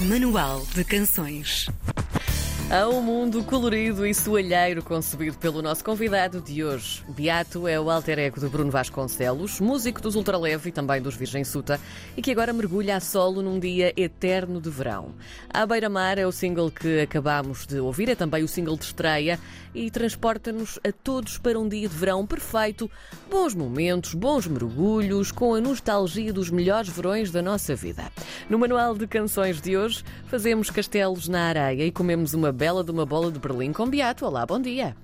Manual de Canções. Um mundo colorido e soalheiro concebido pelo nosso convidado de hoje. Beato é o alter ego de Bruno Vasconcelos, músico dos Ultraleve e também dos Virgem Suta, e que agora mergulha a solo num dia eterno de verão. A Beira-Mar é o single que acabamos de ouvir, é também o single de estreia e transporta-nos a todos para um dia de verão perfeito, bons momentos, bons mergulhos, com a nostalgia dos melhores verões da nossa vida. No manual de canções de hoje, fazemos castelos na areia e comemos uma bela de uma bola de Berlim com Beato. Olá, bom dia.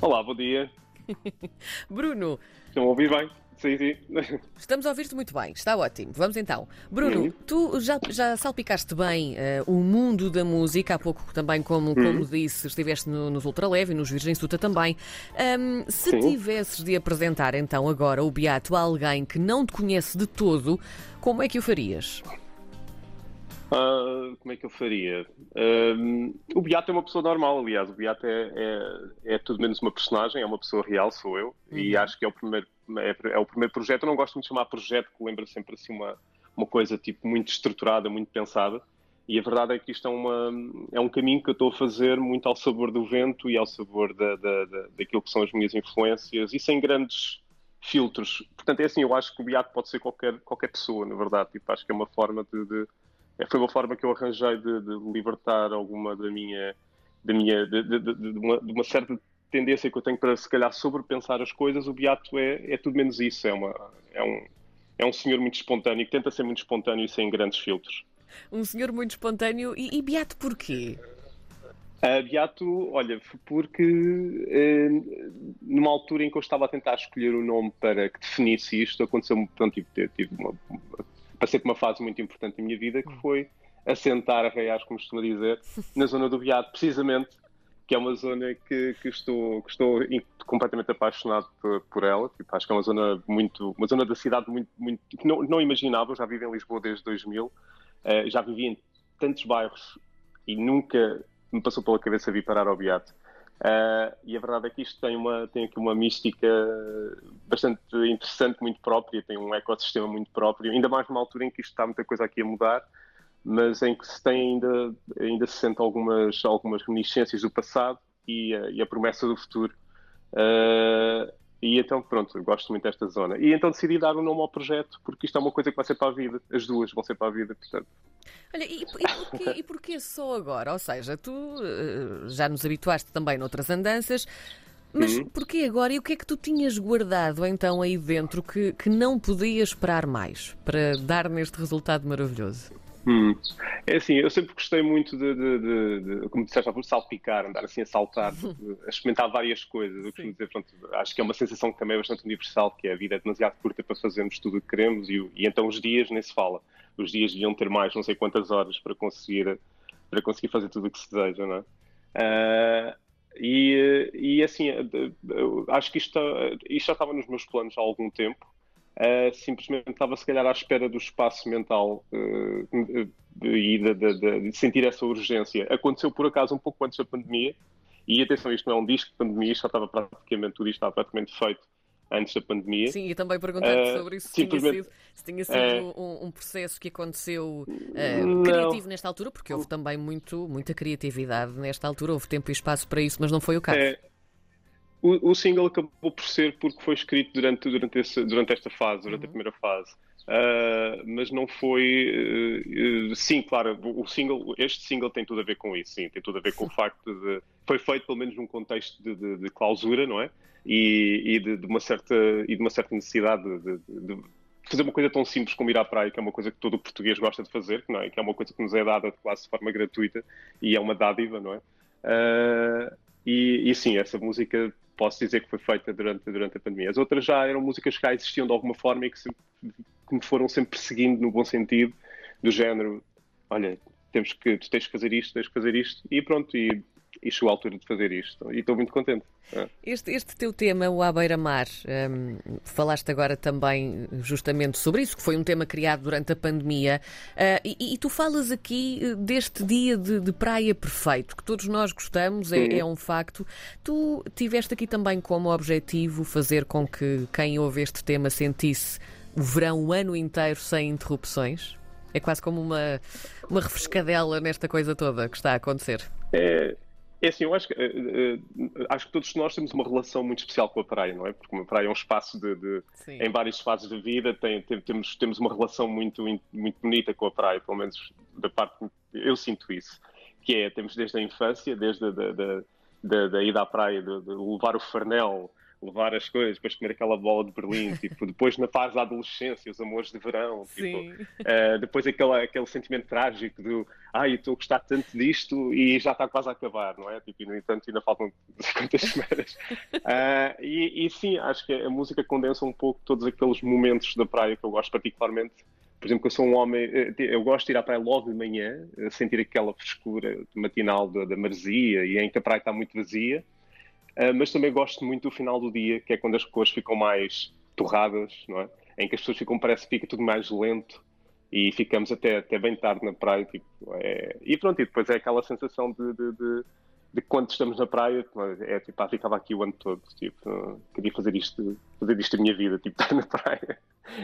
Olá, bom dia. Bruno, Estão a ouvir bem? Sim, sim. estamos a ouvir-te muito bem, está ótimo. Vamos então. Bruno, Uhum. tu já, já salpicaste bem eh, o mundo da música, há pouco também, como, Uhum. como disse, estiveste no- nos Ultraleve e nos Virgem Suta também. Ahm, se Sim. tivesses de apresentar então agora o Beato a alguém que não te conhece de todo, como é que o farias? Ah, como é que eu faria? Ahm, o Beato é uma pessoa normal, aliás. O Beato é, é, é tudo menos uma personagem, é uma pessoa real, sou eu. E acho que é o, primeiro, é, é o primeiro projeto. Eu não gosto muito de chamar projeto, que lembra sempre assim uma, uma coisa tipo muito estruturada, muito pensada. E a verdade é que isto é, uma, é um caminho que eu estou a fazer muito ao sabor do vento e ao sabor da, da, da, daquilo que são as minhas influências e sem grandes filtros. Portanto, é assim, eu acho que o Beato pode ser qualquer, qualquer pessoa, na verdade. Tipo, acho que é uma forma de, de- foi uma forma que eu arranjei de, de libertar alguma da minha, da minha de, de- uma, de uma certa tendência que eu tenho para se calhar sobrepensar as coisas. O Beato é, é tudo menos isso. É, uma, é, um, é um senhor muito espontâneo, que tenta ser muito espontâneo e sem grandes filtros. Um senhor muito espontâneo e, e Beato porquê? Uh, Beato, olha, porque eh, numa altura em que eu estava a tentar escolher o nome para que definisse isto, aconteceu-me, pronto, tive, tive uma, passei por uma fase muito importante da minha vida que foi assentar, arraiar, como costuma dizer, na zona do Beato, precisamente, que é uma zona que, que estou, que estou completamente apaixonado por, por ela. Tipo, acho que é uma zona muito, uma zona da cidade muito, muito que não, não imaginava. Eu já vivo em Lisboa desde 2000, eh, já vivi em tantos bairros e nunca me passou pela cabeça vir parar ao Beato. Ah, e a verdade é que isto tem, uma, tem aqui uma mística bastante interessante, muito própria, tem um ecossistema muito próprio, ainda mais numa altura em que isto está muita coisa aqui a mudar, mas em que se tem ainda, ainda se sente algumas, algumas reminiscências do passado e, e a promessa do futuro. Ah, e então, pronto, gosto muito desta zona. E então decidi dar um nome ao projeto, porque isto é uma coisa que vai ser para a vida. As duas vão ser para a vida, portanto. Olha, e, e porquê, e porquê só agora? Ou seja, tu eh, já nos habituaste também noutras andanças, mas Uhum. porquê agora? E o que é que tu tinhas guardado então aí dentro que, que não podias esperar mais para dar neste resultado maravilhoso? Hum. É assim, eu sempre gostei muito de, de, de- de- como disseste, de salpicar, andar assim a saltar, a experimentar várias coisas. Eu costumo dizer, pronto, acho que é uma sensação que também é bastante universal, que é a vida é demasiado curta para fazermos tudo o que queremos e, e então os dias nem se fala. Os dias deviam ter mais não sei quantas horas para conseguir, para conseguir fazer tudo o que se deseja, não é? Ah, e, e assim, acho que isto, isto já estava nos meus planos há algum tempo. Uh, simplesmente estava se calhar à espera do espaço mental uh, e de, de- de- de sentir essa urgência. Aconteceu por acaso um pouco antes da pandemia, e atenção, isto não é um disco de pandemia, isto já estava praticamente, tudo isto estava praticamente feito antes da pandemia. Sim, e também perguntar-te Eh, sobre isso, se tinha sido, se tinha sido um, um processo que aconteceu criativo nesta altura, porque houve também muito, muita criatividade nesta altura, houve tempo e espaço para isso, mas não foi o caso. O, o single acabou por ser porque foi escrito durante, durante, esse- durante esta fase, durante a primeira fase. Ah, mas não foi. eh, sim, claro, o single, este single tem tudo a ver com isso, sim, tem tudo a ver com o facto de. Foi feito pelo menos num contexto de, de- de clausura, não é? E, e de, de uma certa, e de uma certa necessidade de, fazer uma coisa tão simples como ir à praia, que é uma coisa que todo o português gosta de fazer, que, não é? que é uma coisa que nos é dada de quase de forma gratuita e é uma dádiva, não é? Ah, e, e sim, essa música posso dizer que foi feita durante, durante a pandemia. As outras já eram músicas que já existiam de alguma forma e que, sempre- que me foram sempre perseguindo no bom sentido, do género, olha, temos que, tu tens que fazer isto, tens que fazer isto, e pronto, e, e chegou a altura de fazer isto. E estou muito contente. É. Este, este teu tema, o À Beira-Mar, hum, falaste agora também justamente sobre isso, que foi um tema criado durante a pandemia, ah, e, e tu falas aqui eh, deste dia de, de praia perfeito, que todos nós gostamos, é, é um facto. Tu tiveste aqui também como objetivo fazer com que quem ouve este tema sentisse o verão o ano inteiro sem interrupções? É quase como uma, uma refrescadela nesta coisa toda que está a acontecer. É, é assim, eu acho que, uh, acho que todos nós temos uma relação muito especial com a praia, não é? Porque uma praia é um espaço de, de em várias fases da vida, tem, tem, temos, temos uma relação muito, muito bonita com a praia, pelo menos da parte, eu sinto isso, que é, temos desde a infância, desde a da, da, da, da ida à praia, de, de levar o farnel, levar as coisas, depois comer aquela bola de Berlim, tipo, depois na fase da adolescência, os amores de verão, tipo, uh, depois aquele, aquele sentimento trágico do ai, ah, estou a gostar tanto disto e já está quase a acabar, não é? Tipo, e no entanto ainda faltam quantas semanas. Uh, e, e, sim, acho que a música condensa um pouco todos aqueles momentos da praia que eu gosto particularmente. Por exemplo, eu sou um homem, eh, eu gosto de ir à praia logo de manhã, sentir aquela frescura matinal da, da maresia e em que a praia está muito vazia. Uh, mas também gosto muito do final do dia, que é quando as cores ficam mais torradas, não é? Em que as pessoas ficam, parece que fica tudo mais lento e ficamos até, até bem tarde na praia. Tipo, é... E pronto, e depois é aquela sensação de, de, de, de quando estamos na praia, é tipo, ah, ficava aqui o ano todo, tipo, queria fazer isto, fazer isto a minha vida, tipo, estar na praia.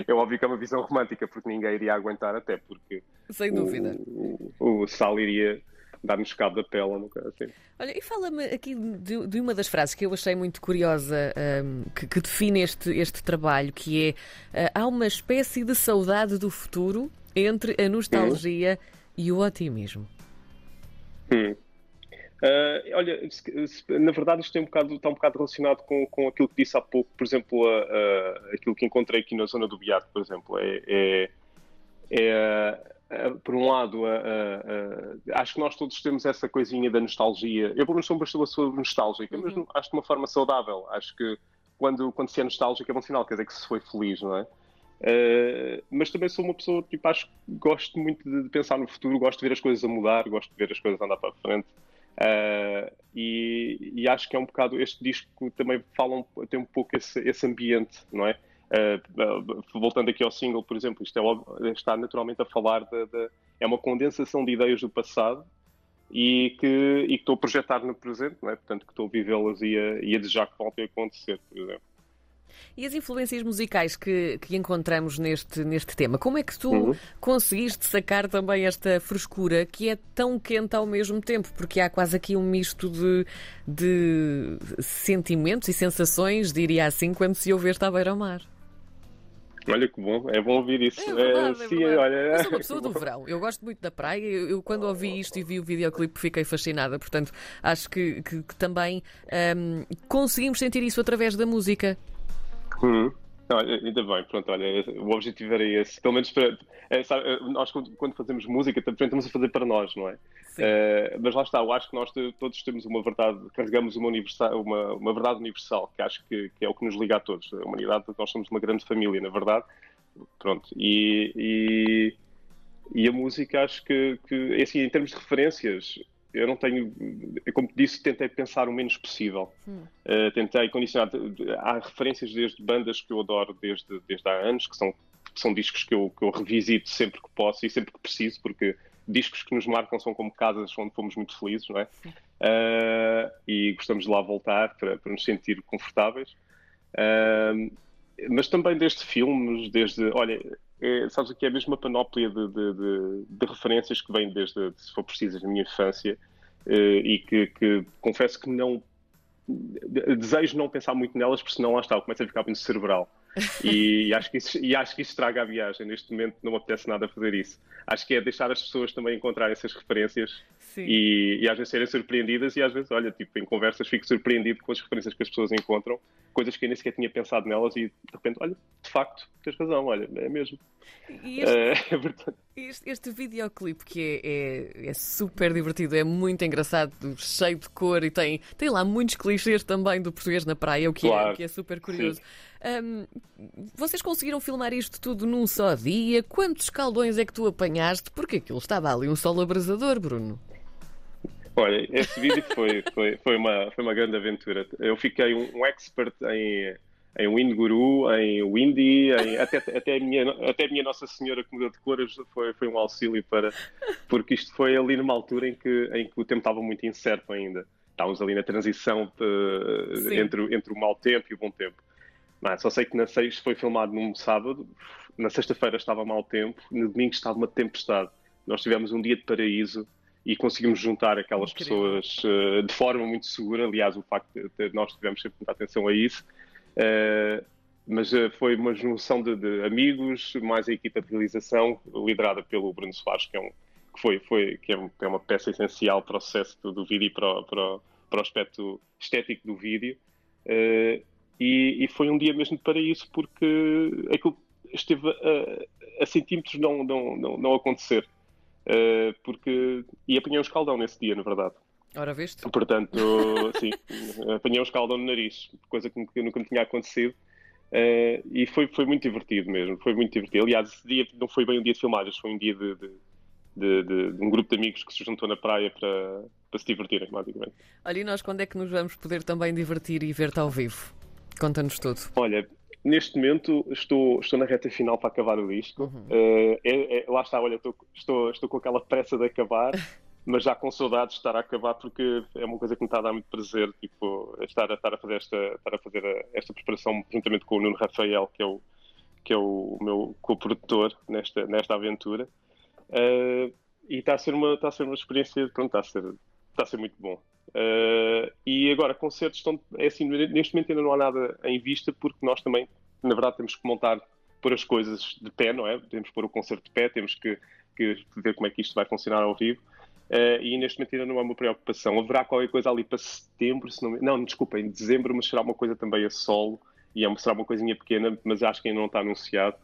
É óbvio que é uma visão romântica, porque ninguém iria aguentar, até porque. Sem dúvida. O, o, o Sal iria dar-nos cabo da pele, um assim. Olha, e fala-me aqui de, de, uma das frases que eu achei muito curiosa, um, que, que, define este, este trabalho, que é uh, há uma espécie de saudade do futuro entre a nostalgia hum. e o otimismo. Hum. Uh, olha, na verdade isto tem um bocado, está um bocado relacionado com, com aquilo que disse há pouco, por exemplo, a, a, aquilo que encontrei aqui na zona do Beato, por exemplo, é, é, é por um lado, uh, uh, acho que nós todos temos essa coisinha da nostalgia. Eu, pelo menos, sou uma pessoa nostálgica, uhum. mas acho de uma forma saudável. Acho que quando, quando se é nostálgico é bom sinal, quer dizer que se foi feliz, não é? mas também sou uma pessoa, tipo, acho que gosto muito de, de, pensar no futuro, gosto de ver as coisas a mudar, gosto de ver as coisas a andar para a frente. E, e, acho que é um bocado, este disco também fala, um, tem um pouco esse, esse ambiente, não é? Uh, voltando aqui ao single, por exemplo, isto é, está naturalmente a falar de, de, é uma condensação de ideias do passado e que, e que estou a projetar no presente, não é? portanto que estou a vivê-las e a, e a desejar que voltem a acontecer, por exemplo. E as influências musicais que, que encontramos neste, neste tema, como é que tu uhum. conseguiste sacar também esta frescura que é tão quente ao mesmo tempo? Porque há quase aqui um misto de, de sentimentos e sensações, diria assim, quando se ouve esta beira-mar. Olha que bom, é bom ouvir isso. É verdade, é, sim, é olha... Eu sou uma pessoa do verão, eu gosto muito da praia. Eu, eu quando ouvi isto e vi o videoclipe fiquei fascinada. Portanto, acho que, que, que também um, conseguimos sentir isso através da música. Uhum. Olha, ainda bem, pronto, olha, o objetivo era esse. Pelo menos para. É, sabe, nós, quando fazemos música, também estamos a fazer para nós, não é? Uh, mas lá está, eu acho que nós todos temos uma verdade, carregamos uma, universal, uma, uma verdade universal, que acho que, que, é o que nos liga a todos. A humanidade, nós somos uma grande família, na verdade. Pronto, e, e, e a música, acho que, que, é assim, em termos de referências, eu não tenho, como disse, tentei pensar o menos possível. Hum. Uh, tentei condicionar. Há referências desde bandas que eu adoro desde, desde há anos, que são, são discos que eu, que eu revisito sempre que posso e sempre que preciso, porque discos que nos marcam são como casas onde fomos muito felizes, não é? Uh, e gostamos de lá voltar para, para nos sentir confortáveis. Uh, mas também desde filmes, desde. Olha, é, sabes o que é mesmo uma panóplia de, de, de, de, referências que vêm desde, se for preciso, da minha infância uh, e que, que, confesso que não. Desejo não pensar muito nelas, porque senão lá está, começa a ficar muito cerebral. E, acho que isso, e acho que isso estraga a viagem. Neste momento não me apetece nada fazer isso. Acho que é deixar as pessoas também encontrarem essas referências e, e, às vezes serem surpreendidas. E às vezes, olha, tipo, em conversas fico surpreendido com as referências que as pessoas encontram, coisas que eu nem sequer tinha pensado nelas e de repente, olha, de facto, tens razão, olha, é mesmo. E este, uh, este, este videoclipe que é, é, é, super divertido, é muito engraçado, cheio de cor e tem, tem lá muitos clichês também do português na praia, o que, é, claro. é, que é super curioso. Um, vocês conseguiram filmar isto tudo num só dia? Quantos escaldões é que tu apanhaste? Porque aquilo estava ali um sol abrasador, Bruno. Olha, esse vídeo foi, foi, foi, uma, foi uma grande aventura. Eu fiquei um, um expert em, em Wind Guru, em Windy, em, até, até, a minha, até a minha Nossa Senhora que mudou de cores foi, foi um auxílio para. Porque isto foi ali numa altura em que, em que o tempo estava muito incerto ainda. Estávamos ali na transição de, entre, entre o mau tempo e o bom tempo. Mas só sei que na 6 foi filmado num sábado na sexta-feira estava mau tempo, no domingo estava uma tempestade. Nós tivemos um dia de paraíso e conseguimos juntar aquelas Incrível. pessoas uh, de forma muito segura. Aliás, o facto de, de nós tivemos sempre muita atenção a isso. Uh, mas uh, foi uma junção de, de, amigos, mais a equipa de realização, liderada pelo Bruno Soares, que, é um, que, foi, foi, que é, um, é uma peça essencial para o sucesso do, do vídeo e para, para, para, o aspecto estético do vídeo. E, e, foi um dia mesmo para isso, porque aquilo esteve a, a centímetros não, não, não, não acontecer. Uh, porque. E apanhei um escaldão nesse dia, na verdade. Ora, viste? Portanto, sim, apanhei um escaldão no nariz, coisa que nunca me tinha acontecido. Uh, e foi, foi muito divertido mesmo, foi muito divertido. Aliás, esse dia não foi bem um dia de filmagens, foi um dia de, de, de, de um grupo de amigos que se juntou na praia para, para se divertirem, basicamente. Olha, e nós quando é que nos vamos poder também divertir e ver-te ao vivo? Conta-nos tudo. Olha, neste momento estou, estou na reta final para acabar o disco. Uhum. Uh, é, é, lá está, olha, estou, estou, estou com aquela pressa de acabar, mas já com saudades de estar a acabar porque é uma coisa que me está a dar muito prazer, tipo, estar, estar a fazer esta, estar a fazer a, esta preparação juntamente com o Nuno Rafael, que é o, que é o meu co-produtor nesta, nesta aventura. Uh, e está a ser uma, está a ser uma experiência, pronto, está a ser, está a ser muito bom. Uh, e agora, concertos estão. É assim, neste momento ainda não há nada em vista, porque nós também, na verdade, temos que montar, pôr as coisas de pé, não é? Temos que pôr o concerto de pé, temos que, que ver como é que isto vai funcionar ao vivo. Uh, e neste momento ainda não é uma preocupação. Haverá qualquer coisa ali para setembro, se não, não desculpa, em dezembro, mas será uma coisa também a solo e é, será uma coisinha pequena, mas acho que ainda não está anunciado.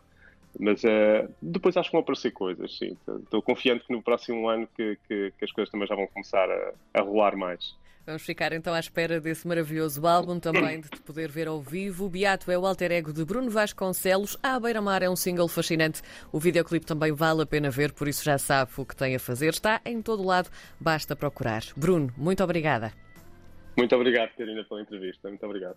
Mas uh, depois acho que vão aparecer coisas, sim. Estou confiante que no próximo ano que, que, que, as coisas também já vão começar a, a rolar mais. Vamos ficar então à espera desse maravilhoso álbum, também de te poder ver ao vivo. Beato é o alter ego de Bruno Vasconcelos. A Beira-Mar é um single fascinante. O videoclipe também vale a pena ver, por isso já sabe o que tem a fazer. Está em todo lado, basta procurar. Bruno, muito obrigada. Muito obrigado, Karina, pela entrevista. Muito obrigado.